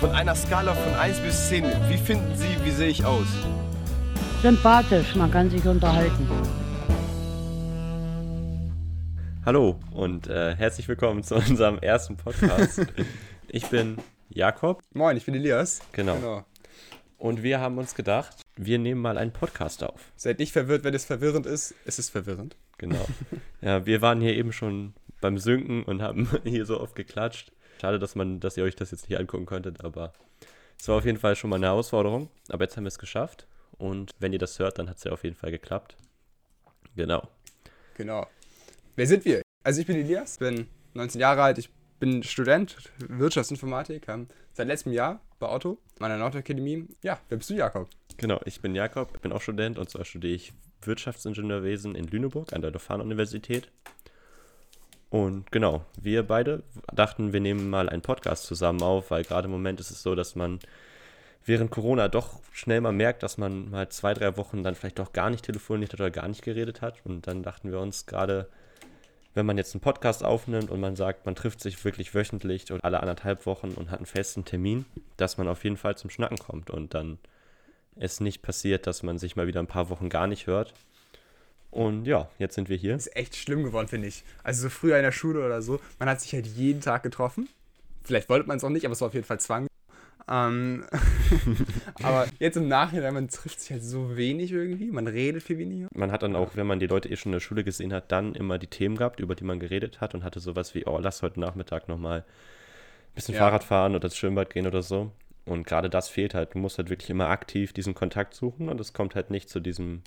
Von einer Skala von 1 bis 10, wie finden Sie, wie sehe ich aus? Sympathisch, man kann sich unterhalten. Hallo und äh, herzlich willkommen zu unserem ersten Podcast. ich bin Jakob. Moin, ich bin Elias. Genau. genau. Und wir haben uns gedacht, wir nehmen mal einen Podcast auf. Seid nicht verwirrt, wenn es verwirrend ist. Es ist verwirrend. Genau. ja, wir waren hier eben schon beim Synken und haben hier so oft geklatscht. Schade, dass man, dass ihr euch das jetzt nicht angucken könntet, aber es war auf jeden Fall schon mal eine Herausforderung. Aber jetzt haben wir es geschafft. Und wenn ihr das hört, dann hat es ja auf jeden Fall geklappt. Genau. Genau. Wer sind wir? Also ich bin Elias, bin 19 Jahre alt, ich bin Student Wirtschaftsinformatik, seit letztem Jahr bei Otto, meiner Nordakademie. Ja, wer bist du, Jakob? Genau, ich bin Jakob, bin auch Student und zwar studiere ich Wirtschaftsingenieurwesen in Lüneburg an der Leuphana-Universität. Und genau, wir beide dachten, wir nehmen mal einen Podcast zusammen auf, weil gerade im Moment ist es so, dass man während Corona doch schnell mal merkt, dass man mal zwei, drei Wochen dann vielleicht doch gar nicht telefoniert hat oder gar nicht geredet hat. Und dann dachten wir uns gerade, wenn man jetzt einen Podcast aufnimmt und man sagt, man trifft sich wirklich wöchentlich und alle anderthalb Wochen und hat einen festen Termin, dass man auf jeden Fall zum Schnacken kommt und dann es nicht passiert, dass man sich mal wieder ein paar Wochen gar nicht hört. Und ja, jetzt sind wir hier. Ist echt schlimm geworden, finde ich. Also so früher in der Schule oder so, man hat sich halt jeden Tag getroffen. Vielleicht wollte man es auch nicht, aber es war auf jeden Fall Zwang. Ähm, aber jetzt im Nachhinein, man trifft sich halt so wenig irgendwie, man redet viel weniger. Man hat dann auch, wenn man die Leute eh schon in der Schule gesehen hat, dann immer die Themen gehabt, über die man geredet hat und hatte sowas wie, oh, lass heute Nachmittag nochmal ein bisschen ja. Fahrrad fahren oder ins Schwimmbad gehen oder so. Und gerade das fehlt halt. Du musst halt wirklich immer aktiv diesen Kontakt suchen und es kommt halt nicht zu diesem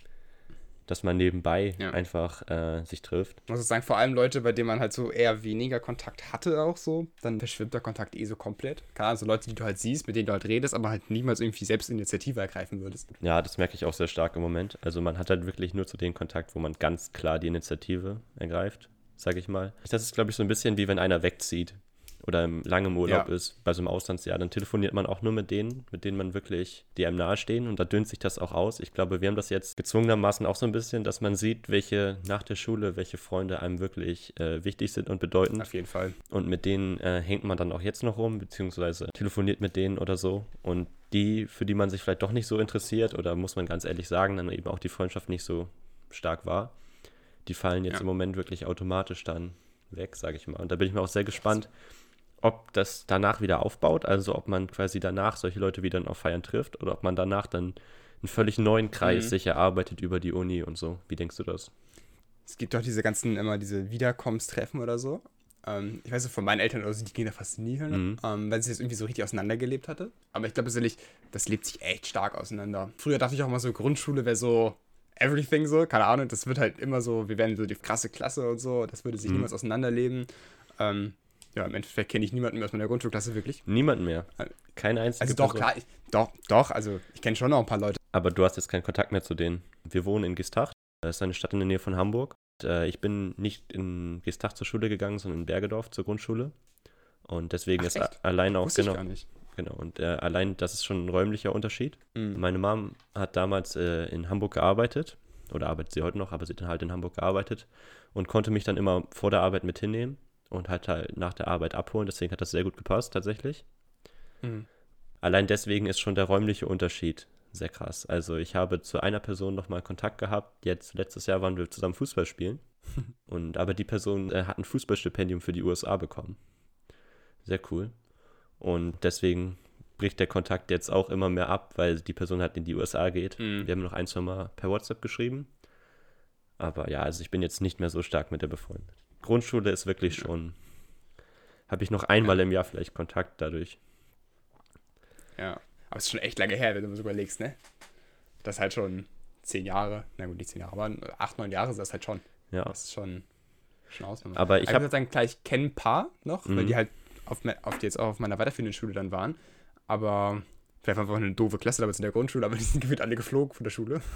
dass man nebenbei ja. einfach äh, sich trifft. Ich muss sagen, vor allem Leute, bei denen man halt so eher weniger Kontakt hatte auch so, dann verschwimmt der Kontakt eh so komplett. Klar, also Leute, die du halt siehst, mit denen du halt redest, aber halt niemals irgendwie selbst Initiative ergreifen würdest. Ja, das merke ich auch sehr stark im Moment. Also man hat halt wirklich nur zu den Kontakt, wo man ganz klar die Initiative ergreift, sage ich mal. Das ist, glaube ich, so ein bisschen wie wenn einer wegzieht oder im langem Urlaub ja. ist, bei so einem Auslandsjahr, dann telefoniert man auch nur mit denen, mit denen man wirklich, die einem nahestehen und da dünnt sich das auch aus. Ich glaube, wir haben das jetzt gezwungenermaßen auch so ein bisschen, dass man sieht, welche nach der Schule, welche Freunde einem wirklich äh, wichtig sind und bedeuten. Auf jeden Fall. Und mit denen äh, hängt man dann auch jetzt noch rum, beziehungsweise telefoniert mit denen oder so. Und die, für die man sich vielleicht doch nicht so interessiert oder muss man ganz ehrlich sagen, dann eben auch die Freundschaft nicht so stark war, die fallen jetzt ja. im Moment wirklich automatisch dann weg, sage ich mal. Und da bin ich mir auch sehr gespannt, ob das danach wieder aufbaut, also ob man quasi danach solche Leute wieder auf Feiern trifft oder ob man danach dann einen völlig neuen Kreis mhm. sich erarbeitet über die Uni und so. Wie denkst du das? Es gibt doch diese ganzen immer diese Wiederkommenstreffen oder so. Ähm, ich weiß nicht, von meinen Eltern oder so, die gehen da fast nie hin, mhm. ähm, weil sie das irgendwie so richtig auseinandergelebt hatte. Aber ich glaube persönlich, das lebt sich echt stark auseinander. Früher dachte ich auch mal so, Grundschule wäre so everything so, keine Ahnung, das wird halt immer so, wir werden so die krasse Klasse und so, das würde sich mhm. niemals auseinanderleben. Ähm, ja, im Endeffekt kenne ich niemanden mehr aus meiner Grundschulklasse wirklich. Niemanden mehr. Kein einziger. Also doch, klar, ich, doch, doch, also ich kenne schon noch ein paar Leute. Aber du hast jetzt keinen Kontakt mehr zu denen. Wir wohnen in Gestacht. Das ist eine Stadt in der Nähe von Hamburg. Äh, ich bin nicht in Gestacht zur Schule gegangen, sondern in Bergedorf zur Grundschule. Und deswegen Ach, ist echt? allein auch Wusste genau. Ich gar nicht. Genau, und äh, allein das ist schon ein räumlicher Unterschied. Mhm. Meine Mom hat damals äh, in Hamburg gearbeitet, oder arbeitet sie heute noch, aber sie hat dann halt in Hamburg gearbeitet und konnte mich dann immer vor der Arbeit mit hinnehmen und halt halt nach der Arbeit abholen. Deswegen hat das sehr gut gepasst, tatsächlich. Mhm. Allein deswegen ist schon der räumliche Unterschied sehr krass. Also ich habe zu einer Person nochmal Kontakt gehabt. Jetzt, letztes Jahr waren wir zusammen Fußball spielen. und aber die Person äh, hat ein Fußballstipendium für die USA bekommen. Sehr cool. Und deswegen bricht der Kontakt jetzt auch immer mehr ab, weil die Person halt in die USA geht. Mhm. Wir haben noch ein, zwei Mal per WhatsApp geschrieben. Aber ja, also ich bin jetzt nicht mehr so stark mit der befreundet. Grundschule ist wirklich schon. Habe ich noch einmal im Jahr vielleicht Kontakt dadurch. Ja, aber es ist schon echt lange her, wenn du so überlegst, ne? Das ist halt schon zehn Jahre, na gut, nicht zehn Jahre, aber acht, neun Jahre ist das halt schon. Ja. Das ist schon, schon Ausnahme. Aber ich habe sagen, gleich kenne ein paar noch, mhm. weil die halt auf, auf die jetzt auch auf meiner weiterführenden Schule dann waren. Aber vielleicht war einfach eine doofe Klasse damals in der Grundschule, aber die sind gefühlt alle geflogen von der Schule.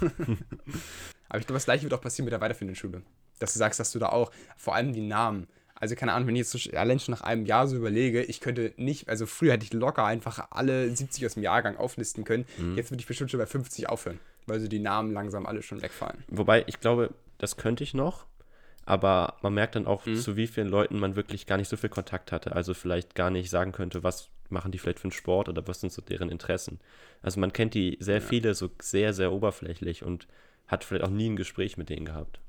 aber ich glaube, das gleiche wird auch passieren mit der weiterführenden Schule dass du sagst, dass du da auch, vor allem die Namen, also keine Ahnung, wenn ich jetzt so, allein schon nach einem Jahr so überlege, ich könnte nicht, also früher hätte ich locker einfach alle 70 aus dem Jahrgang auflisten können. Mhm. Jetzt würde ich bestimmt schon bei 50 aufhören, weil so die Namen langsam alle schon wegfallen. Wobei, ich glaube, das könnte ich noch, aber man merkt dann auch, mhm. zu wie vielen Leuten man wirklich gar nicht so viel Kontakt hatte. Also vielleicht gar nicht sagen könnte, was machen die vielleicht für einen Sport oder was sind so deren Interessen. Also man kennt die sehr ja. viele so sehr, sehr oberflächlich und hat vielleicht auch nie ein Gespräch mit denen gehabt.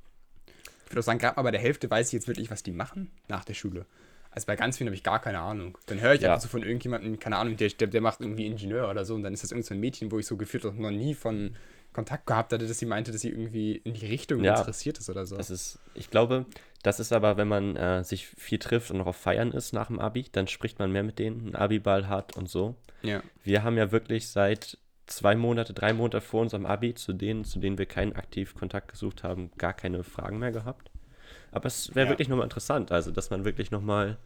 Ich würde auch sagen, gerade mal bei der Hälfte weiß ich jetzt wirklich, was die machen nach der Schule. Also bei ganz vielen habe ich gar keine Ahnung. Dann höre ich ja. einfach so von irgendjemandem, keine Ahnung, der, der, macht irgendwie Ingenieur oder so und dann ist das irgendein so Mädchen, wo ich so gefühlt noch nie von Kontakt gehabt hatte, dass sie meinte, dass sie irgendwie in die Richtung ja, interessiert ist oder so. Das ist, ich glaube, das ist aber, wenn man äh, sich viel trifft und noch auf Feiern ist nach dem Abi, dann spricht man mehr mit denen, einen Abi-Ball hat und so. Ja. Wir haben ja wirklich seit zwei Monate, drei Monate vor unserem Abi, zu denen, zu denen wir keinen aktiv Kontakt gesucht haben, gar keine Fragen mehr gehabt. Aber es wäre ja. wirklich nochmal interessant, also dass man wirklich nochmal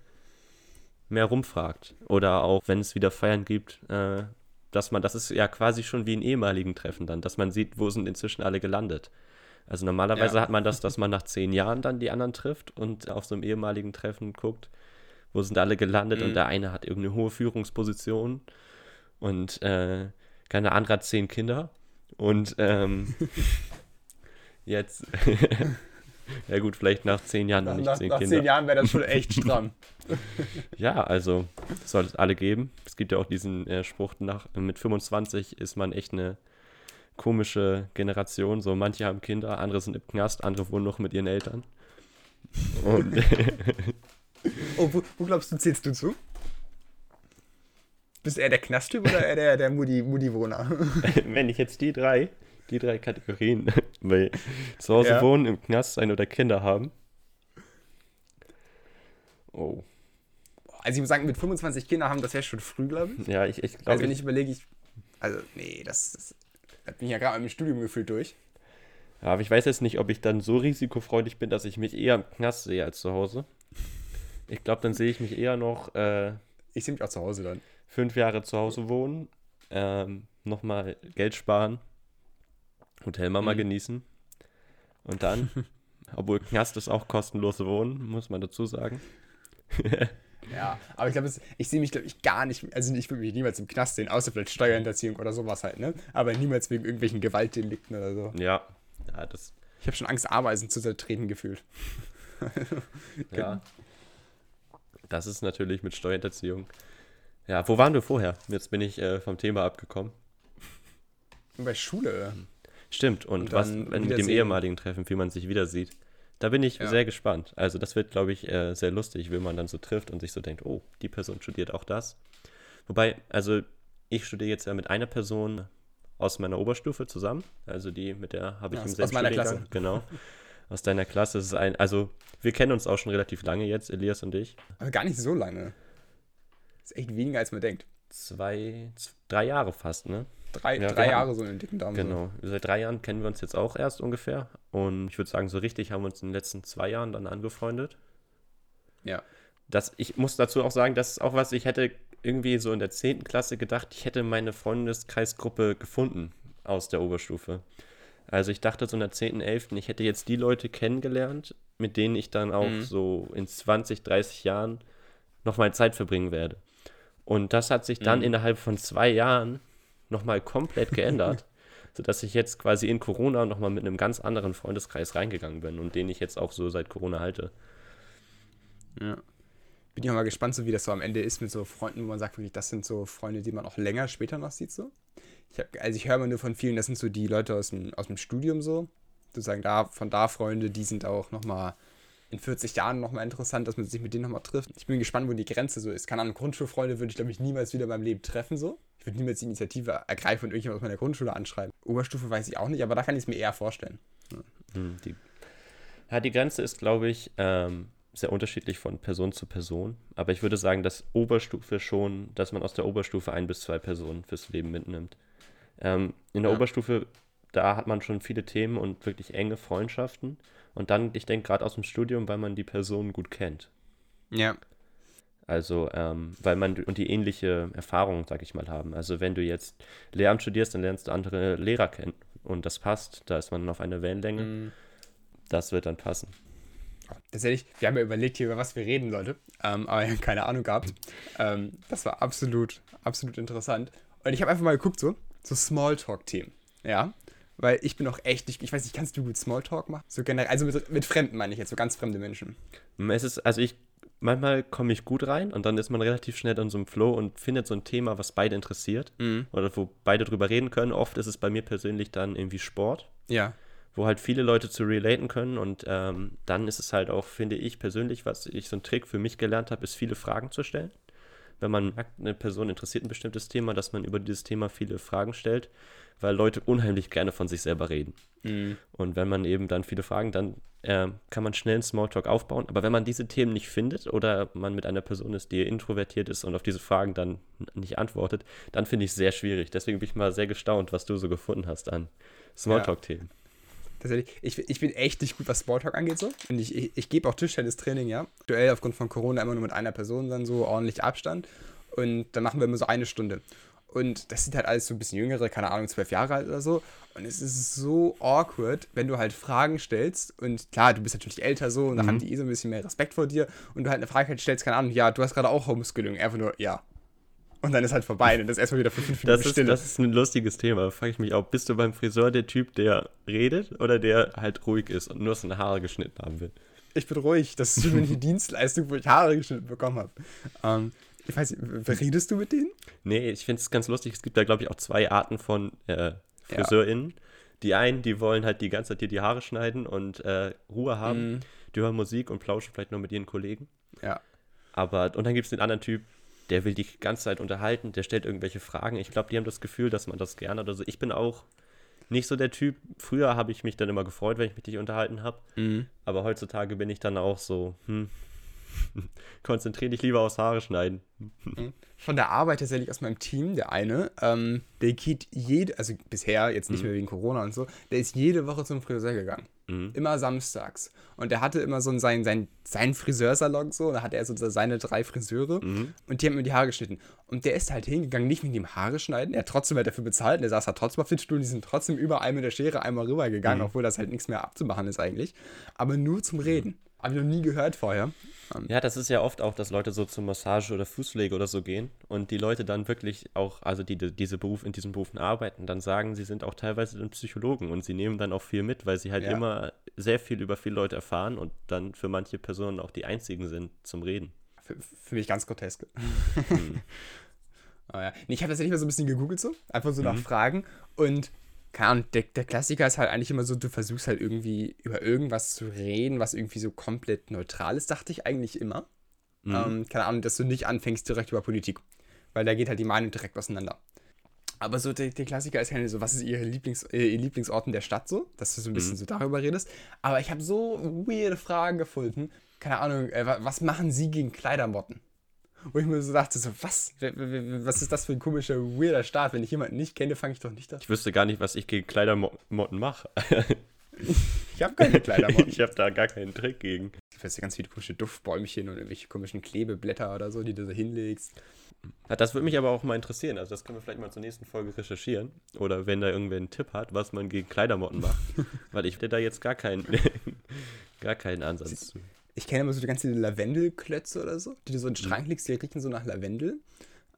mehr rumfragt. Oder auch, wenn es wieder Feiern gibt, äh, dass man, das ist ja quasi schon wie ein ehemaligen Treffen dann, dass man sieht, wo sind inzwischen alle gelandet. Also normalerweise ja. hat man das, dass man nach zehn Jahren dann die anderen trifft und auf so einem ehemaligen Treffen guckt, wo sind alle gelandet mhm. und der eine hat irgendeine hohe Führungsposition und äh, keine andere hat zehn Kinder und ähm, jetzt Ja gut, vielleicht nach zehn Jahren noch nicht nach, zehn nach Kinder. Nach zehn Jahren wäre das schon echt stramm. ja, also soll es alle geben. Es gibt ja auch diesen äh, Spruch, nach, mit 25 ist man echt eine komische Generation. So manche haben Kinder, andere sind im Knast, andere wohnen noch mit ihren Eltern. Und oh, wo, wo, glaubst du, zählst du zu? Bist du eher der Knasttyp oder eher der, der Moody-Wohner? Wenn ich jetzt die drei die drei Kategorien. Weil zu Hause ja. wohnen, im Knast sein oder Kinder haben. Oh. Also ich muss sagen, mit 25 Kindern haben, das wäre schon früh, glaube ich. Ja, ich, ich glaube. Also wenn ich überlege, ich. Also, nee, das, das hat mich ja gerade im Studium gefühlt durch. Ja, aber ich weiß jetzt nicht, ob ich dann so risikofreudig bin, dass ich mich eher im Knast sehe als zu Hause. Ich glaube, dann sehe ich mich eher noch. Äh, ich sehe mich auch zu Hause dann. Fünf Jahre zu Hause wohnen, ähm, nochmal Geld sparen Hotelmama mhm. genießen. Und dann, obwohl Knast ist auch kostenlose Wohnen, muss man dazu sagen. ja, aber ich glaube, ich sehe mich, glaube ich, gar nicht, also ich würde mich niemals im Knast sehen, außer vielleicht Steuerhinterziehung oder sowas halt, ne? Aber niemals wegen irgendwelchen Gewaltdelikten oder so. Ja, ja, das. Ich habe schon Angst, Ameisen zu zertreten gefühlt. ja. Das ist natürlich mit Steuerhinterziehung. Ja, wo waren wir vorher? Jetzt bin ich äh, vom Thema abgekommen. Bei Schule. Stimmt, und, und was mit dem ehemaligen Treffen, wie man sich wieder sieht. Da bin ich ja. sehr gespannt. Also das wird, glaube ich, äh, sehr lustig, wenn man dann so trifft und sich so denkt, oh, die Person studiert auch das. Wobei, also ich studiere jetzt ja mit einer Person aus meiner Oberstufe zusammen. Also die, mit der habe ich ja, im selben Aus meiner Klasse. Genau. Aus deiner Klasse. Das ist ein, also wir kennen uns auch schon relativ lange jetzt, Elias und ich. Aber gar nicht so lange. Ist echt weniger, als man denkt. Zwei, drei Jahre fast, ne? Drei, ja, drei Jahre so in den dicken Daumen. Genau. So. Seit drei Jahren kennen wir uns jetzt auch erst ungefähr. Und ich würde sagen, so richtig haben wir uns in den letzten zwei Jahren dann angefreundet. Ja. Das, ich muss dazu auch sagen, das ist auch was, ich hätte irgendwie so in der 10. Klasse gedacht, ich hätte meine Freundeskreisgruppe gefunden aus der Oberstufe. Also ich dachte so in der 10., 11., ich hätte jetzt die Leute kennengelernt, mit denen ich dann auch mhm. so in 20, 30 Jahren noch mal Zeit verbringen werde. Und das hat sich dann mhm. innerhalb von zwei Jahren nochmal komplett geändert, sodass ich jetzt quasi in Corona nochmal mit einem ganz anderen Freundeskreis reingegangen bin und den ich jetzt auch so seit Corona halte. Ja. Bin ich auch mal gespannt, so wie das so am Ende ist mit so Freunden, wo man sagt, wirklich, das sind so Freunde, die man auch länger später noch sieht, so. Ich hab, also ich höre mal nur von vielen, das sind so die Leute aus dem, aus dem Studium so. Sozusagen da, von da Freunde, die sind auch nochmal in 40 Jahren nochmal interessant, dass man sich mit denen nochmal trifft. Ich bin gespannt, wo die Grenze so ist. Keine Ahnung, Grundschulfreunde würde ich, glaube ich, niemals wieder in meinem Leben treffen, so. Ich würde niemals die Initiative ergreifen und irgendjemand aus meiner Grundschule anschreiben. Oberstufe weiß ich auch nicht, aber da kann ich es mir eher vorstellen. Hm, die, ja, die Grenze ist, glaube ich, ähm, sehr unterschiedlich von Person zu Person. Aber ich würde sagen, dass Oberstufe schon, dass man aus der Oberstufe ein bis zwei Personen fürs Leben mitnimmt. Ähm, in der ja. Oberstufe, da hat man schon viele Themen und wirklich enge Freundschaften. Und dann, ich denke, gerade aus dem Studium, weil man die Personen gut kennt. Ja. Also, ähm, weil man und die ähnliche Erfahrung, sag ich mal, haben. Also, wenn du jetzt Lehramt studierst, dann lernst du andere Lehrer kennen. Und das passt. Da ist man auf einer Wellenlänge. Mm. Das wird dann passen. Tatsächlich, wir haben ja überlegt hier, über was wir reden, Leute. Ähm, aber keine Ahnung gehabt. Ähm, das war absolut, absolut interessant. Und ich habe einfach mal geguckt, so, so Smalltalk-Themen. Ja. Weil ich bin auch echt nicht, ich weiß nicht, kannst du gut Smalltalk machen? So generell, also mit, mit Fremden meine ich jetzt, so ganz fremde Menschen. Es ist, also ich manchmal komme ich gut rein und dann ist man relativ schnell in so einem Flow und findet so ein Thema, was beide interessiert Mhm. oder wo beide drüber reden können. Oft ist es bei mir persönlich dann irgendwie Sport, Ja. wo halt viele Leute zu relaten können und ähm, dann ist es halt auch, finde ich persönlich, was ich so ein Trick für mich gelernt habe, ist viele Fragen zu stellen. Wenn man merkt, eine Person interessiert ein bestimmtes Thema, dass man über dieses Thema viele Fragen stellt, weil Leute unheimlich gerne von sich selber reden. Mhm. Und wenn man eben dann viele Fragen, dann äh, kann man schnell einen Smalltalk aufbauen. Aber wenn man diese Themen nicht findet oder man mit einer Person ist, die introvertiert ist und auf diese Fragen dann nicht antwortet, dann finde ich es sehr schwierig. Deswegen bin ich mal sehr gestaunt, was du so gefunden hast an Smalltalk-Themen. Tatsächlich, ich, ich bin echt nicht gut, was Smalltalk angeht so. Und ich, ich, ich gebe auch Tischtennistraining, ja. Aktuell aufgrund von Corona immer nur mit einer Person dann so ordentlich Abstand. Und dann machen wir immer so eine Stunde. Und das sind halt alles so ein bisschen jüngere, keine Ahnung, zwölf Jahre alt oder so. Und es ist so awkward, wenn du halt Fragen stellst. Und klar, du bist natürlich älter so und dann haben die eh so ein bisschen mehr Respekt vor dir. Und du halt eine Frage halt stellst, keine Ahnung, ja, du hast gerade auch Homeschooling. Einfach nur, ja. Und dann ist halt vorbei. Und das ist erstmal wieder für fünf Minuten Das ist, Stille. das ist ein lustiges Thema. Da frage ich mich auch, bist du beim Friseur der Typ, der redet oder der halt ruhig ist und nur seine Haare geschnitten haben will? ich bin ruhig. Das ist die Dienstleistung, wo ich Haare geschnitten bekommen habe. Ähm, ich weiß nicht, redest du mit denen? Nee, ich finde es ganz lustig. Es gibt da, glaube ich, auch zwei Arten von äh, FriseurInnen. Die einen, die wollen halt die ganze Zeit dir die Haare schneiden und äh, Ruhe haben. Mhm. Die hören Musik und plauschen vielleicht nur mit ihren Kollegen. Ja. Aber, und dann gibt es den anderen Typ, der will die ganze Zeit unterhalten, der stellt irgendwelche Fragen. Ich glaube, die haben das Gefühl, dass man das gerne oder so. Ich bin auch nicht so der Typ. Früher habe ich mich dann immer gefreut, wenn ich mit dich unterhalten habe. Mhm. Aber heutzutage bin ich dann auch so, hm, konzentriere dich lieber aufs Haare schneiden. Von der Arbeit tatsächlich aus meinem Team, der eine, ähm, der geht jede, also bisher, jetzt nicht mehr wegen Corona und so, der ist jede Woche zum Friseur gegangen. Mhm. Immer samstags. Und der hatte immer so einen, sein, sein, seinen Friseursalon so, und da hatte er so seine drei Friseure Mhm. und die haben ihm die Haare geschnitten. Und der ist halt hingegangen, nicht wegen dem Haare schneiden, er hat trotzdem halt dafür bezahlt, und der saß halt trotzdem auf den Stuhl, die sind trotzdem überall mit der Schere einmal rübergegangen, obwohl das halt nichts mehr abzumachen ist eigentlich. Aber nur zum Reden. Habe ich noch nie gehört vorher. Ja, das ist ja oft auch, dass Leute so zur Massage oder Fußpflege oder so gehen und die Leute dann wirklich auch, also die, die diese Beruf, in diesen Berufen arbeiten, dann sagen, sie sind auch teilweise dann Psychologen und sie nehmen dann auch viel mit, weil sie halt Ja. immer sehr viel über viele Leute erfahren und dann für manche Personen auch die einzigen sind zum Reden. Für, für mich ganz grotesk. oh ja. nee, ich habe tatsächlich mal so ein bisschen gegoogelt, so. Einfach so nach Fragen. Und, keine Ahnung, der, der Klassiker ist halt eigentlich immer so, du versuchst halt irgendwie über irgendwas zu reden, was irgendwie so komplett neutral ist, dachte ich eigentlich immer. Ähm, keine Ahnung, dass du nicht anfängst direkt über Politik. Weil da geht halt die Meinung direkt auseinander. Aber so der, der Klassiker ist ja so, was ist ihre Lieblings, äh, ihr Lieblingsort in der Stadt so? Dass du so ein bisschen so darüber redest. Aber ich habe so weirde Fragen gefunden. Keine Ahnung, äh, wa- was machen sie gegen Kleidermotten? Wo ich mir so dachte, so, was? Was ist das für ein komischer, weirder Start? Wenn ich jemanden nicht kenne, fange ich doch nicht an. Ich wüsste gar nicht, was ich gegen Kleidermotten mache. Ich habe keine Kleidermotten. ich habe da gar keinen Trick gegen. Ich weiß ja ganz viele komische Duftbäumchen und irgendwelche komischen Klebeblätter oder so, die du so hinlegst. Das würde mich aber auch mal interessieren. Also das können wir vielleicht mal zur nächsten Folge recherchieren. Oder wenn da irgendwer einen Tipp hat, was man gegen Kleidermotten macht. Weil ich hätte da jetzt gar keinen, gar keinen Ansatz zu. Ich kenne immer so die ganzen Lavendelklötze oder so, die du so in den Schrank legst, die riechen so nach Lavendel.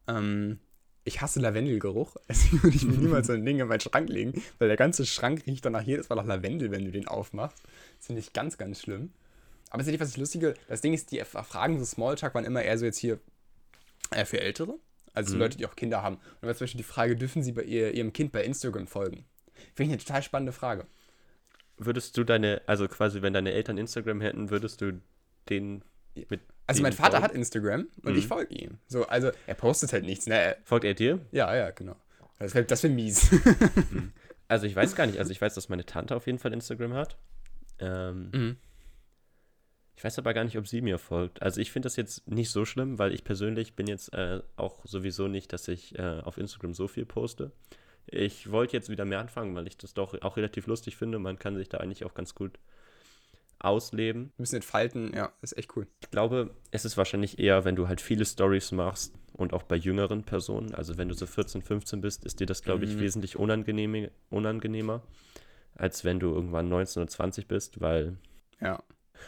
Ähm, ich hasse Lavendelgeruch. Deswegen würde ich mir niemals so ein Ding in meinen Schrank legen, weil der ganze Schrank riecht danach jedes Mal nach Lavendel, wenn du den aufmachst. Das finde ich ganz, ganz schlimm. Aber tatsächlich, was ich lustige, das Ding ist, die Fragen so Smalltalk waren immer eher so jetzt hier äh, für Ältere, also Leute, die auch Kinder haben. Und da war zum Beispiel die Frage, dürfen sie bei ihr, ihrem Kind bei Instagram folgen? Finde ich eine total spannende Frage. Würdest du deine, also quasi, wenn deine Eltern Instagram hätten, würdest du den mit. Also mein Vater folgen? hat Instagram und ich folge ihm. So, also er postet halt nichts, ne? Folgt er dir? Ja, ja, genau. Das wäre das wär mies. Also ich weiß gar nicht. Also ich weiß, dass meine Tante auf jeden Fall Instagram hat. Ähm, Mhm. Ich weiß aber gar nicht, ob sie mir folgt. Also ich finde das jetzt nicht so schlimm, weil ich persönlich bin jetzt äh, auch sowieso nicht, dass ich äh, auf Instagram so viel poste. Ich wollte jetzt wieder mehr anfangen, weil ich das doch auch relativ lustig finde. Man kann sich da eigentlich auch ganz gut ausleben. Ein bisschen entfalten, ja, ist echt cool. Ich glaube, es ist wahrscheinlich eher, wenn du halt viele Stories machst und auch bei jüngeren Personen. Also wenn du so 14, 15 bist, ist dir das, glaube ich, wesentlich unangenehm, unangenehmer, als wenn du irgendwann 19 oder 20 bist, weil. Ja.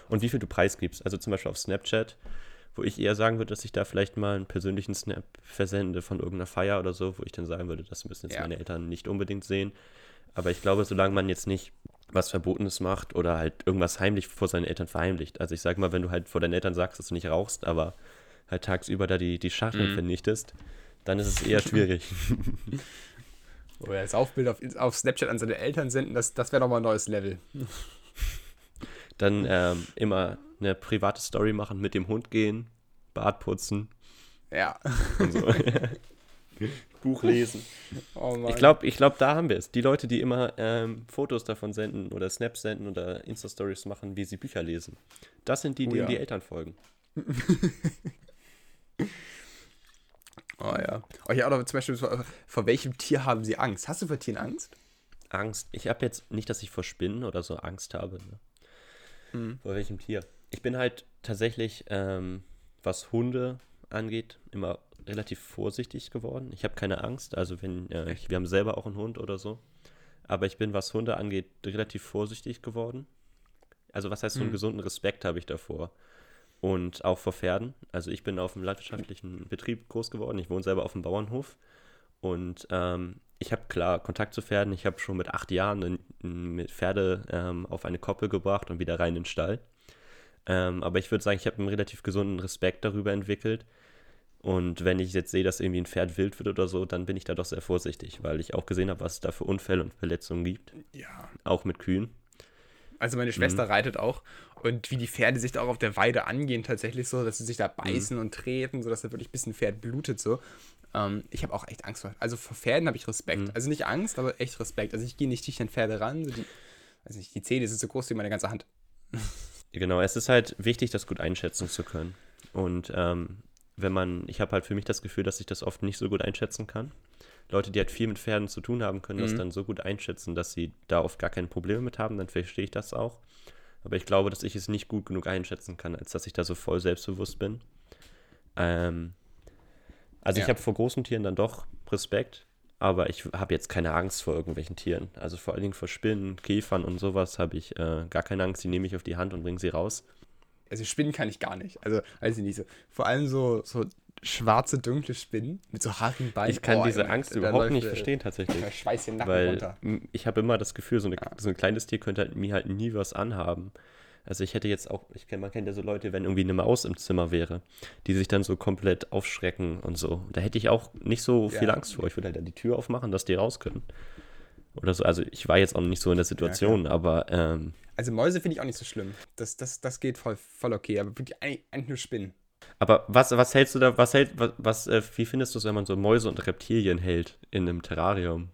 Und wie viel du preisgibst. Also zum Beispiel auf Snapchat, wo ich eher sagen würde, dass ich da vielleicht mal einen persönlichen Snap versende von irgendeiner Feier oder so, wo ich dann sagen würde, das müssen jetzt Ja. meine Eltern nicht unbedingt sehen. Aber ich glaube, solange man jetzt nicht was Verbotenes macht oder halt irgendwas heimlich vor seinen Eltern verheimlicht. Also ich sag mal, wenn du halt vor deinen Eltern sagst, dass du nicht rauchst, aber halt tagsüber da die, die Schachteln Mhm. vernichtest, dann ist es eher schwierig. Oder als Aufbild auf, auf Snapchat an seine Eltern senden, das, das wäre nochmal ein neues Level. Dann ähm, immer eine private Story machen, mit dem Hund gehen, Bart putzen Ja. und so. Buch lesen. Oh. Ich glaube, ich glaub, da haben wir es. Die Leute, die immer ähm, Fotos davon senden oder Snaps senden oder Insta-Stories machen, wie sie Bücher lesen. Das sind die, Oh denen ja. die Eltern folgen. Oh ja. Oh ja, oder zum Beispiel, vor, vor welchem Tier haben sie Angst? Hast du vor Tieren Angst? Angst. Ich habe jetzt nicht, dass ich vor Spinnen oder so Angst habe. Ne? Mhm. Vor welchem Tier? Ich bin halt tatsächlich, ähm, was Hunde angeht, immer relativ vorsichtig geworden. Ich habe keine Angst. Also wenn, äh, ich, wir haben selber auch einen Hund oder so. Aber ich bin, was Hunde angeht, relativ vorsichtig geworden. Also was heißt so einen Mhm. gesunden Respekt habe ich davor. Und auch vor Pferden. Also ich bin auf einem landwirtschaftlichen Betrieb groß geworden. Ich wohne selber auf dem Bauernhof. Und ähm, ich habe klar Kontakt zu Pferden. Ich habe schon mit acht Jahren mit Pferde ähm, auf eine Koppel gebracht und wieder rein in den Stall. Ähm, aber ich würde sagen, ich habe einen relativ gesunden Respekt darüber entwickelt. Und wenn ich jetzt sehe, dass irgendwie ein Pferd wild wird oder so, dann bin ich da doch sehr vorsichtig, weil ich auch gesehen habe, was es da für Unfälle und Verletzungen gibt. Ja. Auch mit Kühen. Also meine Schwester reitet auch und wie die Pferde sich da auch auf der Weide angehen, tatsächlich so, dass sie sich da beißen und treten, sodass da wirklich ein bisschen Pferd blutet so. Ähm, ich habe auch echt Angst vor. Also vor Pferden habe ich Respekt. Also nicht Angst, aber echt Respekt. Also ich gehe nicht dicht an Pferde ran. So die, nicht, die Zähne sind so groß wie meine ganze Hand. Genau, es ist halt wichtig, das gut einschätzen zu können. Und ähm, wenn man, ich habe halt für mich das Gefühl, dass ich das oft nicht so gut einschätzen kann. Leute, die halt viel mit Pferden zu tun haben, können das Mhm. dann so gut einschätzen, dass sie da oft gar keine Probleme mit haben, dann verstehe ich das auch. Aber ich glaube, dass ich es nicht gut genug einschätzen kann, als dass ich da so voll selbstbewusst bin. Ähm, also Ja. ich habe vor großen Tieren dann doch Respekt, aber ich habe jetzt keine Angst vor irgendwelchen Tieren. Also vor allen Dingen vor Spinnen, Käfern und sowas habe ich äh, gar keine Angst. Die nehme ich auf die Hand und bringe sie raus. Also Spinnen kann ich gar nicht. Also, weiß ich nicht so. Vor allem so, so schwarze, dunkle Spinnen mit so haarigen Beinen. Ich kann Oh, diese Junge, Angst überhaupt nicht verstehen tatsächlich. Schweiß den Nacken Weil runter. ich habe immer das Gefühl, so, eine, so ein kleines Tier könnte halt, mir halt nie was anhaben. Also ich hätte jetzt auch, ich kenn, man kennt ja so Leute, wenn irgendwie eine Maus im Zimmer wäre, die sich dann so komplett aufschrecken und so. Da hätte ich auch nicht so viel Ja. Angst vor. Ich würde halt dann die Tür aufmachen, dass die raus können. Oder so. Also ich war jetzt auch nicht so in der Situation, aber ähm, Also Mäuse finde ich auch nicht so schlimm. Das, das, das geht voll, voll okay. Aber wirklich eigentlich, eigentlich nur Spinnen. aber was, was hältst du da, was hält, was, was äh, wie findest du es, wenn man so Mäuse und Reptilien hält in einem Terrarium?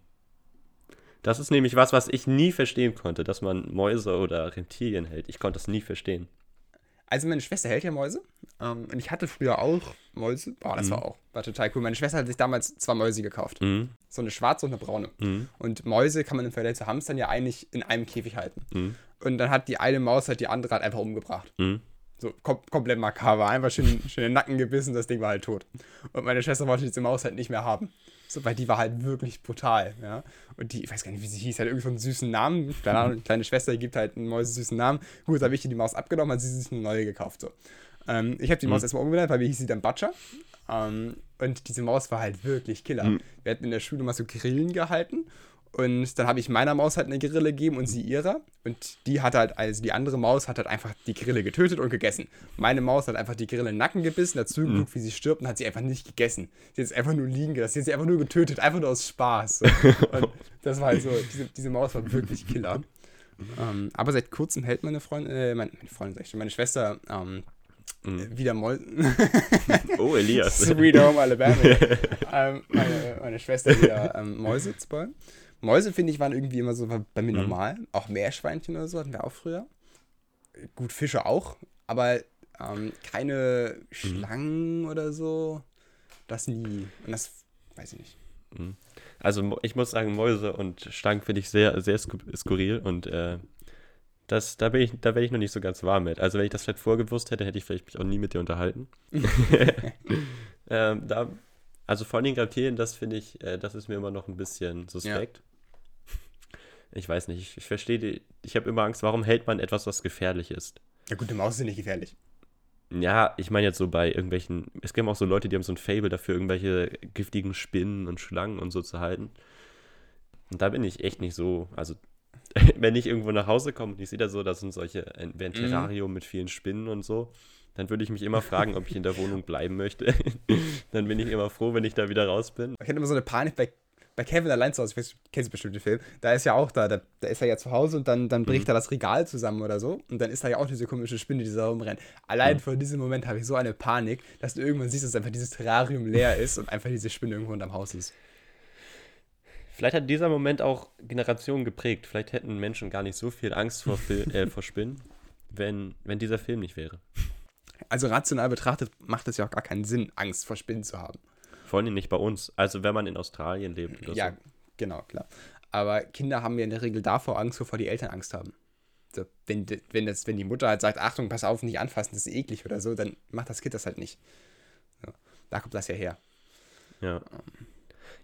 Das ist nämlich was, was ich nie verstehen konnte, dass man Mäuse oder Reptilien hält. Ich konnte das nie verstehen. Also meine Schwester hält ja Mäuse. Ähm, und ich hatte früher auch Mäuse. Boah, das war auch, war total cool. Meine Schwester hat sich damals zwei Mäuse gekauft. Mhm. So eine schwarze und eine braune. Mhm. Und Mäuse kann man im Vergleich zu Hamstern ja eigentlich in einem Käfig halten. Mhm. Und dann hat die eine Maus halt die andere halt einfach umgebracht. Mhm. So kom komplett makaber. Einfach schön, schön in den Nacken gebissen, das Ding war halt tot. Und meine Schwester wollte diese Maus halt nicht mehr haben. So, weil die war halt wirklich brutal, ja. Und die, ich weiß gar nicht, wie sie hieß, hat irgendwie so einen süßen Namen. Ahnung, kleine Schwester, die gibt halt einen Mäuse süßen Namen. Gut, da habe ich ihr die Maus abgenommen, hat sie sich eine neue gekauft. So. Ähm, ich habe die Maus erstmal umbenannt, weil wir hieß sie dann Butcher. Ähm, und diese Maus war halt wirklich Killer. Wir hatten in der Schule mal so Grillen gehalten. Und dann habe ich meiner Maus halt eine Grille gegeben und sie ihrer. Und die hat halt, also die andere Maus hat halt einfach die Grille getötet und gegessen. Meine Maus hat einfach die Grille in den Nacken gebissen, dazu geguckt, wie sie stirbt und hat sie einfach nicht gegessen. Sie hat es einfach nur liegen gelassen. Sie hat sie einfach nur getötet, einfach nur aus Spaß. Und das war halt so, diese, diese Maus war wirklich Killer. Ähm, aber seit kurzem hält meine Freundin, äh, meine, meine Freundin, sag ich schon, meine Schwester ähm, wieder Mäuse. Oh, Elias. Sweet Home Alabama. ähm, meine, meine Schwester wieder ähm, Mäuse zu bauen. Mäuse, finde ich, waren irgendwie immer so bei mir normal. Auch Meerschweinchen oder so hatten wir auch früher. Gut, Fische auch, aber ähm, keine Schlangen oder so. Das nie. Und das weiß ich nicht. Also mo- ich muss sagen, Mäuse und Stangen finde ich sehr, sehr sku- skurril und äh, das, da bin ich, da wäre ich noch nicht so ganz warm mit. Also wenn ich das vielleicht vorgewusst hätte, hätte ich vielleicht mich auch nie mit dir unterhalten. ähm, da, also vor allen Dingen Reptilien, das finde ich, äh, das ist mir immer noch ein bisschen suspekt. Ich weiß nicht, ich, verstehe die, ich habe immer Angst, warum hält man etwas, was gefährlich ist? Ja, gut, die Maus sind nicht gefährlich. Ja, ich meine jetzt so bei irgendwelchen, es gibt auch so Leute, die haben so ein Fable dafür, irgendwelche giftigen Spinnen und Schlangen und so zu halten. Und da bin ich echt nicht so, also wenn ich irgendwo nach Hause komme und ich sehe da so, das sind solche, ein, ein Terrarium mit vielen Spinnen und so, dann würde ich mich immer fragen, ob ich in der Wohnung bleiben möchte. dann bin ich immer froh, wenn ich da wieder raus bin. Ich hätte immer so eine Panik bei, bei Kevin allein zu Hause. Ich weiß, du kennst bestimmt den Film. Da ist ja auch da, da, da ist er ja zu Hause und dann, dann bricht Mhm. er das Regal zusammen oder so. Und dann ist da ja auch diese komische Spinne, die da rumrennt. Allein Mhm. vor diesem Moment habe ich so eine Panik, dass du irgendwann siehst, dass einfach dieses Terrarium leer ist und einfach diese Spinne irgendwo unterm Haus ist. Vielleicht hat dieser Moment auch Generationen geprägt. Vielleicht hätten Menschen gar nicht so viel Angst vor, Fil äh, vor Spinnen, wenn, wenn dieser Film nicht wäre. Also rational betrachtet macht es ja auch gar keinen Sinn, Angst vor Spinnen zu haben. Vor allem nicht bei uns. Also wenn man in Australien lebt oder Ja, so. genau, klar. Aber Kinder haben ja in der Regel davor Angst, bevor die Eltern Angst haben. So, wenn, wenn, das, wenn die Mutter halt sagt, Achtung, pass auf, nicht anfassen, das ist eklig oder so, dann macht das Kind das halt nicht. So, da kommt das ja her. Ja.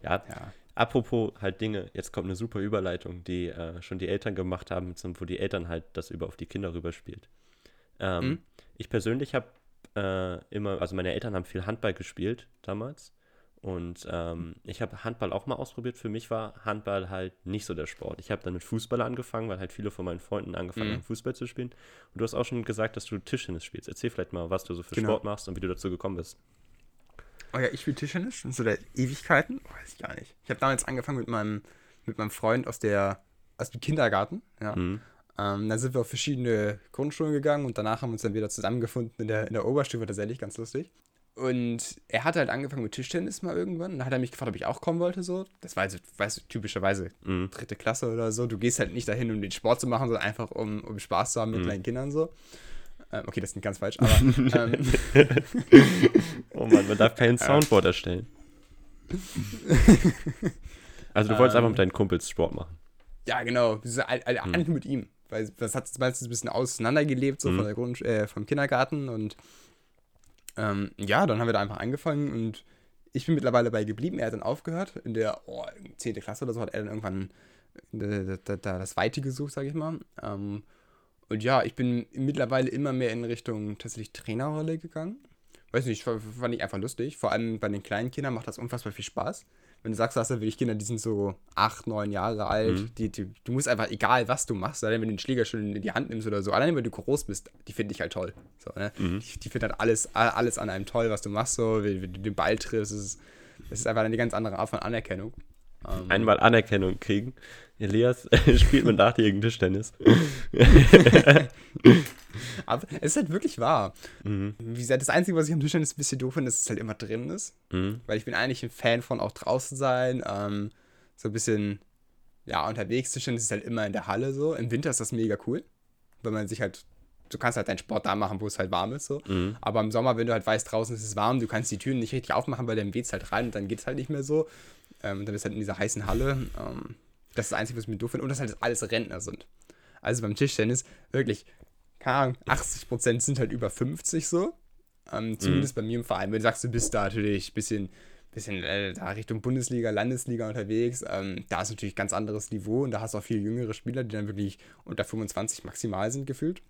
Ja, Ja. apropos halt Dinge, jetzt kommt eine super Überleitung, die äh, schon die Eltern gemacht haben, wo die Eltern halt das über auf die Kinder rüberspielt. Ähm, Mhm. Ich persönlich habe äh, immer, also meine Eltern haben viel Handball gespielt damals. Und ähm, ich habe Handball auch mal ausprobiert. Für mich war Handball halt nicht so der Sport. Ich habe dann mit Fußball angefangen, weil halt viele von meinen Freunden angefangen Mhm. haben, Fußball zu spielen. Und du hast auch schon gesagt, dass du Tischtennis spielst. Erzähl vielleicht mal, was du so für Genau. Sport machst und wie du dazu gekommen bist. Oh ja, ich spiele Tischtennis schon so der Ewigkeiten. Oh, weiß ich gar nicht. Ich habe damals angefangen mit meinem, mit meinem Freund aus, der, aus dem Kindergarten. Ja. Mhm. Ähm, dann sind wir auf verschiedene Grundschulen gegangen und danach haben wir uns dann wieder zusammengefunden in der, in der Oberstufe, tatsächlich ganz lustig. Und er hat halt angefangen mit Tischtennis mal irgendwann. Und dann hat er mich gefragt, ob ich auch kommen wollte. So. Das war also, weißt du, typischerweise Mhm. dritte Klasse oder so. Du gehst halt nicht dahin, um den Sport zu machen, sondern einfach um, um Spaß zu haben mit Mhm. kleinen Kindern so. Ähm, okay, das ist nicht ganz falsch, aber ähm, Oh Mann, man darf kein Soundboard erstellen. Also du wolltest einfach mit deinen Kumpels Sport machen. ja, genau. Das ist all- all- Hm. Eigentlich mit ihm. Weil das hat meistens ein bisschen auseinandergelebt, so Mhm. von der Grund, äh, vom Kindergarten. Und ähm, ja, dann haben wir da einfach angefangen und ich bin mittlerweile bei geblieben. Er hat dann aufgehört. In der oh, 10. Klasse oder so hat er dann irgendwann äh, da, da, das Weite gesucht, sage ich mal. Ähm, und ja, ich bin mittlerweile immer mehr in Richtung tatsächlich Trainerrolle gegangen. Weiß nicht, fand ich einfach lustig. Vor allem bei den kleinen Kindern macht das unfassbar viel Spaß. Wenn du sagst, du hast da wirklich Kinder, die sind so acht, neun Jahre alt, Mhm. die, die, du musst einfach, egal was du machst, allein wenn du den Schläger schon in die Hand nimmst oder so, allein wenn du groß bist, die finde ich halt toll. So, ne? Mhm. Die, die finden halt alles, alles an einem toll, was du machst, so, wie, wie du den Ball triffst. Es ist, es ist einfach eine ganz andere Art von Anerkennung. Ähm, Einmal Anerkennung kriegen. Elias spielt mit achtjährigen Tischtennis. aber es ist halt wirklich wahr. Mhm. Wie gesagt, das Einzige, was ich am Tischtennis ein bisschen doof finde, ist, dass es halt immer drin ist. Mhm. Weil ich bin eigentlich ein Fan von auch draußen sein, ähm, so ein bisschen, ja, unterwegs zu stehen, ist halt immer in der Halle so. Im Winter ist das mega cool, weil man sich halt, du kannst halt deinen Sport da machen, wo es halt warm ist so. Mhm. Aber im Sommer, wenn du halt weißt, draußen ist es warm, du kannst die Türen nicht richtig aufmachen, weil dann weht es halt rein und dann geht es halt nicht mehr so. Ähm, dann bist du halt in dieser heißen Halle. Ähm, das ist das Einzige, was ich mir doof finde. Und dass halt alles Rentner sind. Also beim Tischtennis, wirklich, keine Ahnung, 80% sind halt über 50 so. Ähm, zumindest bei mir im Verein. Wenn du sagst, du bist da natürlich ein bisschen, bisschen äh, da Richtung Bundesliga, Landesliga unterwegs, ähm, da ist natürlich ganz anderes Niveau und da hast du auch viel jüngere Spieler, die dann wirklich unter 25 maximal sind gefühlt.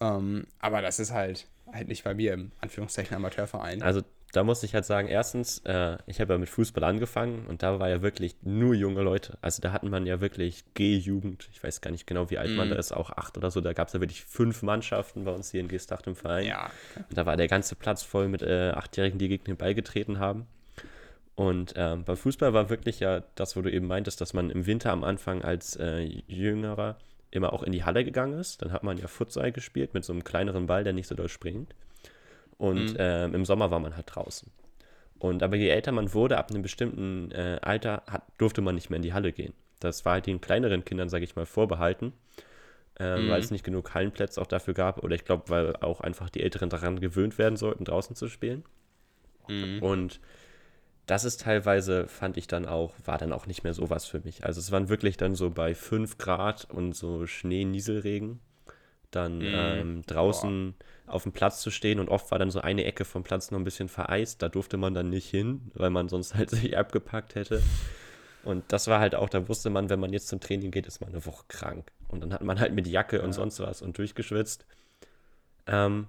Ähm, aber das ist halt, halt nicht bei mir im Anführungszeichen Amateurverein. Also da muss ich halt sagen, erstens, äh, ich habe ja mit Fußball angefangen und da war ja wirklich nur junge Leute. Also da hatten man ja wirklich G-Jugend. Ich weiß gar nicht genau, wie alt man Mhm. da ist, auch acht oder so. Da gab es ja wirklich fünf Mannschaften bei uns hier in Gestacht im Verein. Ja. Und da war der ganze Platz voll mit äh, Achtjährigen, die gegen den Ball getreten haben. Und ähm, beim Fußball war wirklich ja das, wo du eben meintest, dass man im Winter am Anfang als äh, Jüngerer immer auch in die Halle gegangen ist. Dann hat man ja Futsal gespielt mit so einem kleineren Ball, der nicht so doll springt. Und Mhm. ähm, im Sommer war man halt draußen. Und aber je älter man wurde, ab einem bestimmten äh, Alter, hat, durfte man nicht mehr in die Halle gehen. Das war halt den kleineren Kindern, sage ich mal, vorbehalten, ähm, Mhm. weil es nicht genug Hallenplätze auch dafür gab. Oder ich glaube, weil auch einfach die Älteren daran gewöhnt werden sollten, draußen zu spielen. Mhm. Und das ist teilweise, fand ich dann auch, war dann auch nicht mehr so was für mich. Also es waren wirklich dann so bei 5 Grad und so Schnee, Nieselregen, dann Mhm. ähm, draußen auf dem Platz zu stehen und oft war dann so eine Ecke vom Platz noch ein bisschen vereist, da durfte man dann nicht hin, weil man sonst halt sich abgepackt hätte. Und das war halt auch, da wusste man, wenn man jetzt zum Training geht, ist man eine Woche krank. Und dann hat man halt mit Jacke und Ja. sonst was und durchgeschwitzt. Ähm,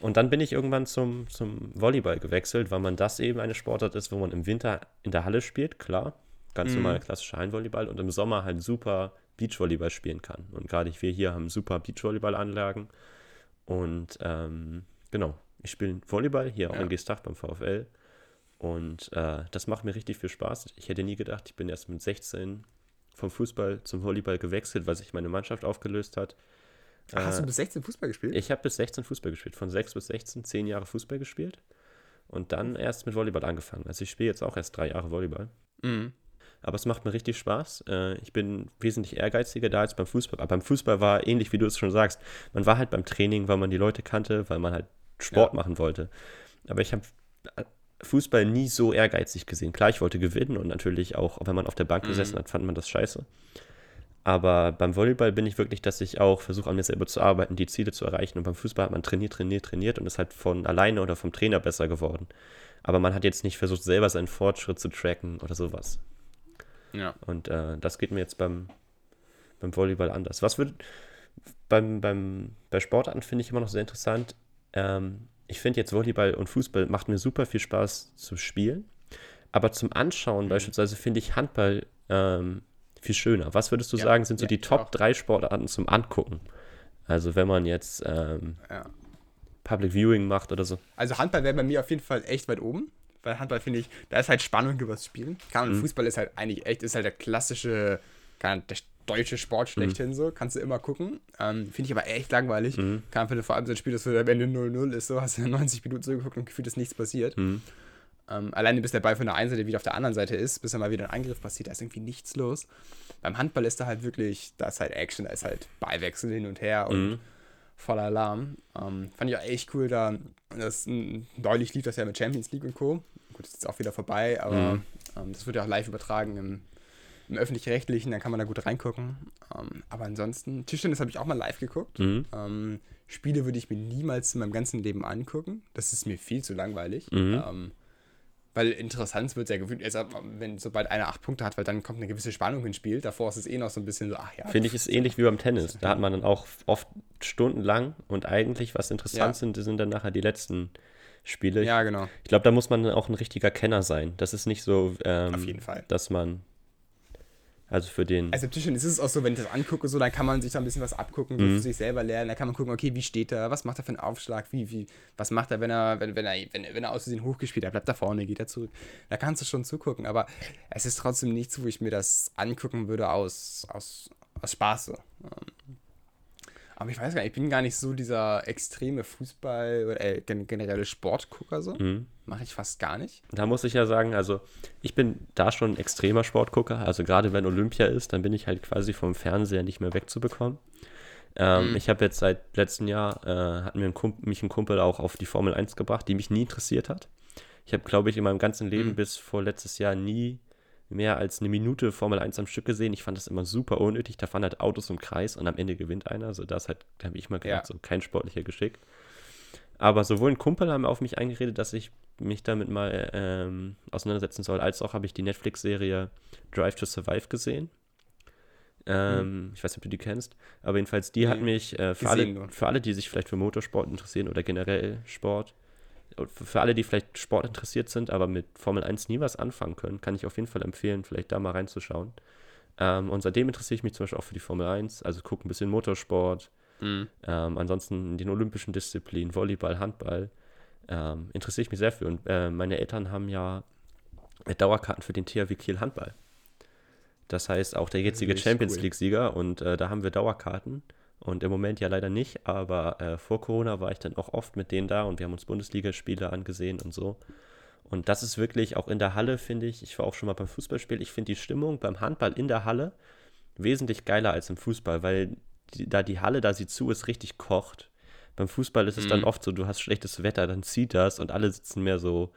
und dann bin ich irgendwann zum, zum Volleyball gewechselt, weil man das eben eine Sportart ist, wo man im Winter in der Halle spielt, klar. Ganz Mhm. normal klassischer Hallenvolleyball und im Sommer halt super Beachvolleyball spielen kann. Und gerade wir hier haben super Beachvolleyballanlagen. Und ähm, genau, ich spiele Volleyball hier auch Ja. in Gestach beim VfL. Und äh, das macht mir richtig viel Spaß. Ich hätte nie gedacht, ich bin erst mit 16 vom Fußball zum Volleyball gewechselt, weil sich meine Mannschaft aufgelöst hat. Ach, hast Äh, du bis 16 Fußball gespielt? ich habe bis 16 Fußball gespielt. Von 6 bis 16, 10 Jahre Fußball gespielt. Und dann erst mit Volleyball angefangen. Also ich spiele jetzt auch erst drei Jahre Volleyball. Mhm. Aber es macht mir richtig Spaß. Äh, Ich bin wesentlich ehrgeiziger da als beim Fußball. Aber beim Fußball war ähnlich, wie du es schon sagst. Man war halt beim Training, weil man die Leute kannte, weil man halt Sport Ja. machen wollte. Aber ich habe Fußball nie so ehrgeizig gesehen. Klar, ich wollte gewinnen und natürlich auch, wenn man auf der Bank Mhm. gesessen hat, fand man das scheiße. Aber beim Volleyball bin ich wirklich, dass ich auch versuche, an mir selber zu arbeiten, die Ziele zu erreichen. Und beim Fußball hat man trainiert, trainiert, trainiert und ist halt von alleine oder vom Trainer besser geworden. Aber man hat jetzt nicht versucht, selber seinen Fortschritt zu tracken oder sowas. Ja. Und äh, das geht mir jetzt beim, beim Volleyball anders. Was wird beim, beim, bei Sportarten finde ich immer noch sehr interessant. Ähm, ich finde jetzt Volleyball und Fußball macht mir super viel Spaß zu spielen. Aber zum Anschauen beispielsweise finde ich Handball ähm, viel schöner. Was würdest du Ja, sagen, sind so ja, die Top auch. 3 Sportarten zum Angucken? Also wenn man jetzt ähm, ja. Public Viewing macht oder so. Also Handball wäre bei mir auf jeden Fall echt weit oben. Weil Handball finde ich, da ist halt Spannung über das Spielen. Kann Mhm. Fußball ist halt eigentlich echt, ist halt der klassische, Ahnung, der deutsche Sport schlechthin Mhm. so. Kannst du immer gucken. Ähm, finde ich aber echt langweilig. Kann wenn du vor allem so ein Spiel, das am Ende 0-0 ist, so hast du 90 Minuten zugeguckt und gefühlt ist nichts passiert. Mhm. Ähm, alleine bis der Ball von der einen Seite wieder auf der anderen Seite ist, bis dann mal wieder ein Angriff passiert, da ist irgendwie nichts los. Beim Handball ist da halt wirklich, da ist halt Action, da ist halt Ballwechsel hin und her und Mhm. voller Alarm. Ähm, fand ich auch echt cool, da das neulich lief das ja mit Champions League und Co. Gut, ist jetzt auch wieder vorbei, aber Mhm. ähm, das wird ja auch live übertragen im, im öffentlich-rechtlichen, dann kann man da gut reingucken. Ähm, aber ansonsten, Tischtennis habe ich auch mal live geguckt. Mhm. Ähm, Spiele würde ich mir niemals in meinem ganzen Leben angucken. Das ist mir viel zu langweilig. Mhm. Ähm, weil interessant wird sehr gewöhnt, also, wenn sobald einer acht Punkte hat, weil dann kommt eine gewisse Spannung ins Spiel. Davor ist es eh noch so ein bisschen so, ach ja. Finde ich, ist ähnlich wie beim Tennis. Da hat man dann auch oft stundenlang und eigentlich, was interessant Ja. sind, sind dann nachher die letzten Spiele. Ja, genau. Ich glaube, da muss man auch ein richtiger Kenner sein. Das ist nicht so, ähm, Auf jeden Fall. dass man, also für den, Also Tischtennis ist es auch so, wenn ich das angucke, so, dann kann man sich da ein bisschen was abgucken, so Mhm. für sich selber lernen. Dann kann man gucken, okay, wie steht er, was macht er für einen Aufschlag, wie, wie, was macht er, wenn er, wenn, wenn er, wenn, wenn er aus Versehen hochgespielt hat, bleibt er vorne, geht er zurück. Da kannst du schon zugucken, aber es ist trotzdem nichts, wo ich mir das angucken würde aus, aus, aus Spaß. So. Aber ich weiß gar nicht, ich bin gar nicht so dieser extreme Fußball- oder äh, gen generelle Sportgucker so. Mhm. Mache ich fast gar nicht. da muss ich ja sagen, also ich bin da schon ein extremer Sportgucker. Also gerade wenn Olympia ist, dann bin ich halt quasi vom Fernseher nicht mehr wegzubekommen. Ähm, Mhm. Ich habe jetzt seit letztem Jahr, äh, hat mir ein mich ein Kumpel auch auf die Formel 1 gebracht, die mich nie interessiert hat. Ich habe, glaube ich, in meinem ganzen Leben Mhm. bis vor letztes Jahr nie mehr als eine Minute Formel 1 am Stück gesehen. Ich fand das immer super unnötig. Da fahren halt Autos im Kreis und am Ende gewinnt einer. Also das halt, da habe ich mal gedacht, Ja. so kein sportlicher Geschick. Aber sowohl ein Kumpel haben auf mich eingeredet, dass ich mich damit mal ähm, auseinandersetzen soll, als auch habe ich die Netflix-Serie Drive to Survive gesehen. Ähm, Ich weiß nicht, ob du die kennst, aber jedenfalls die hat Nee, mich äh, für, alle, für alle, die sich vielleicht für Motorsport interessieren oder generell Sport, für alle, die vielleicht Sport interessiert sind, aber mit Formel 1 nie was anfangen können, kann ich auf jeden Fall empfehlen, vielleicht da mal reinzuschauen. Ähm, und seitdem interessiere ich mich zum Beispiel auch für die Formel 1, also gucke ein bisschen Motorsport, Mhm. ähm, ansonsten in den olympischen Disziplinen, Volleyball, Handball, ähm, interessiere ich mich sehr für. Und äh, meine Eltern haben ja Dauerkarten für den THW Kiel Handball. Das heißt, auch der jetzige Champions. League-Sieger und äh, da haben wir Dauerkarten. Und im Moment ja leider nicht, aber äh, vor Corona war ich dann auch oft mit denen da und wir haben uns Bundesligaspiele angesehen und so. Und das ist wirklich auch in der Halle, finde ich. Ich war auch schon mal beim Fußballspiel. Ich finde die Stimmung beim Handball in der Halle wesentlich geiler als im Fußball, weil die, da die Halle, da sie zu ist, richtig kocht. Beim Fußball ist es dann Mhm. oft so, du hast schlechtes Wetter, dann zieht das und alle sitzen mehr so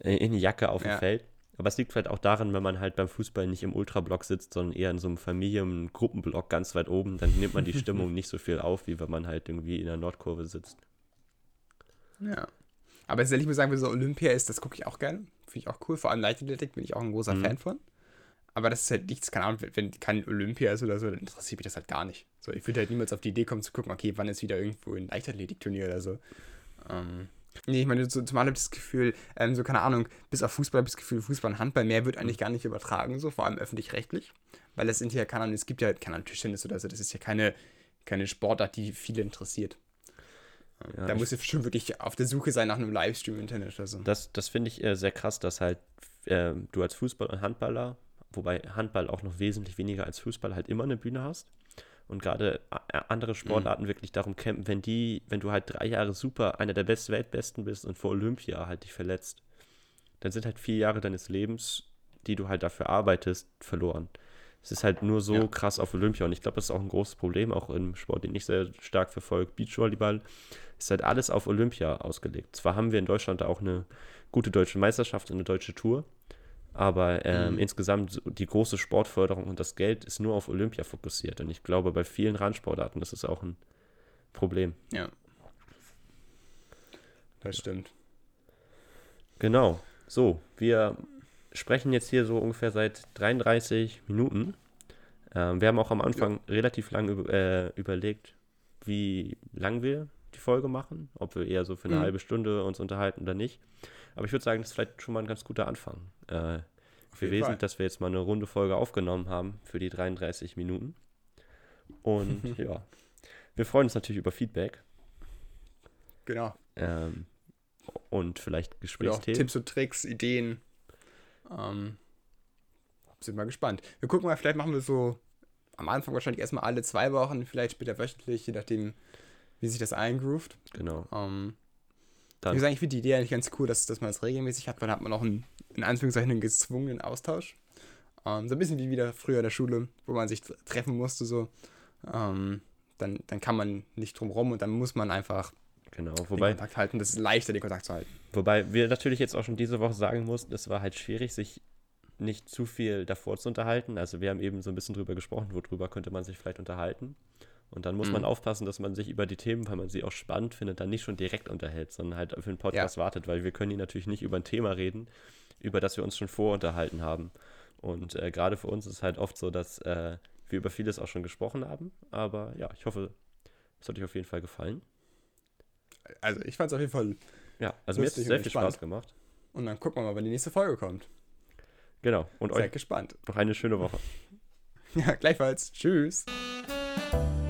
in Jacke auf dem Ja. Feld. Aber es liegt vielleicht auch daran, wenn man halt beim Fußball nicht im Ultrablock sitzt, sondern eher in so einem Familiengruppenblock ganz weit oben, dann nimmt man die Stimmung nicht so viel auf, wie wenn man halt irgendwie in der Nordkurve sitzt. Ja. Aber jetzt, ich muss sagen, wenn so Olympia ist, das gucke ich auch gerne. Finde ich auch cool. Vor allem Leichtathletik bin ich auch ein großer Mhm. Fan von. Aber das ist halt nichts, keine Ahnung, wenn- wenn kein Olympia ist oder so, dann interessiert mich das halt gar nicht. So, ich würde halt niemals auf die Idee kommen zu gucken, okay, wann ist wieder irgendwo ein Leichtathletikturnier oder so. Ähm, Nee, ich meine, so, zumal habe ich das Gefühl, ähm, so keine Ahnung, bis auf Fußball habe ich das Gefühl, Fußball und Handball, mehr wird eigentlich gar nicht übertragen, so, vor allem öffentlich-rechtlich. Weil es sind ja, keine Ahnung, es gibt ja, keine Ahnung, Tischtennis oder so, das ist ja keine, keine Sportart, die viele interessiert. Ja, da muss ich schon wirklich auf der Suche sein nach einem Livestream im Internet oder so. Das, das finde ich äh, sehr krass, dass halt äh, du als Fußball- und Handballer, wobei Handball auch noch wesentlich weniger als Fußball halt immer eine Bühne hast. Und gerade a- a- andere Sportarten wirklich darum kämpfen, wenn die, wenn du halt drei Jahre super einer der best Weltbesten bist und vor Olympia halt dich verletzt, dann sind halt vier Jahre deines Lebens, die du halt dafür arbeitest, verloren. Es ist halt nur so Ja. krass auf Olympia und ich glaube, das ist auch ein großes Problem, auch im Sport, den ich sehr stark verfolge, Beachvolleyball, ist halt alles auf Olympia ausgelegt. Zwar haben wir in Deutschland da auch eine gute deutsche Meisterschaft und eine deutsche Tour, aber ähm, Mhm. insgesamt die große Sportförderung und das Geld ist nur auf Olympia fokussiert und ich glaube, bei vielen Randsportarten ist es auch ein Problem. Ja. Das stimmt. Genau. So, wir sprechen jetzt hier so ungefähr seit 33 Minuten. Ähm, wir haben auch am Anfang relativ lang über, äh, überlegt, wie lang wir die Folge machen, ob wir eher so für eine Mhm. halbe Stunde uns unterhalten oder nicht. Aber ich würde sagen, das ist vielleicht schon mal ein ganz guter Anfang äh, gewesen, Fall. dass wir jetzt mal eine runde Folge aufgenommen haben für die 33 Minuten. Und ja, wir freuen uns natürlich über Feedback Genau. ähm, und vielleicht Gesprächsthemen. Tipps und Tricks, Ideen. Ähm, sind mal gespannt. Wir gucken mal, vielleicht machen wir so am Anfang wahrscheinlich erstmal alle zwei Wochen, vielleicht später wöchentlich, je nachdem, wie sich das eingroovt. Genau. Ähm, Dann- ich finde die Idee eigentlich ganz cool, dass, dass man das regelmäßig hat, weil dann hat man auch einen, in Anführungszeichen einen gezwungenen Austausch. Ähm, so ein bisschen wie wieder früher in der Schule, wo man sich tre- treffen musste, so. Ähm, dann, dann kann man nicht drum rum und dann muss man einfach Genau, den wobei, Kontakt halten. Das ist leichter, den Kontakt zu halten. wobei wir natürlich jetzt auch schon diese Woche sagen mussten, es war halt schwierig, sich nicht zu viel davor zu unterhalten. Also wir haben eben so ein bisschen drüber gesprochen, worüber könnte man sich vielleicht unterhalten. Und dann muss man Mhm. aufpassen, dass man sich über die Themen, weil man sie auch spannend findet, dann nicht schon direkt unterhält, sondern halt für den Podcast wartet, weil wir können hier natürlich nicht über ein Thema reden, über das wir uns schon vorunterhalten haben. Und äh, gerade für uns ist es halt oft so, dass äh, wir über vieles auch schon gesprochen haben. Aber ja, ich hoffe, es hat euch auf jeden Fall gefallen. Also ich fand es auf jeden Fall. Ja, also mir hat es sehr viel. Spaß gemacht. Und dann gucken wir mal, wann die nächste Folge kommt. Genau. Und Seid euch gespannt. noch eine schöne Woche. Ja, gleichfalls. Tschüss. Thank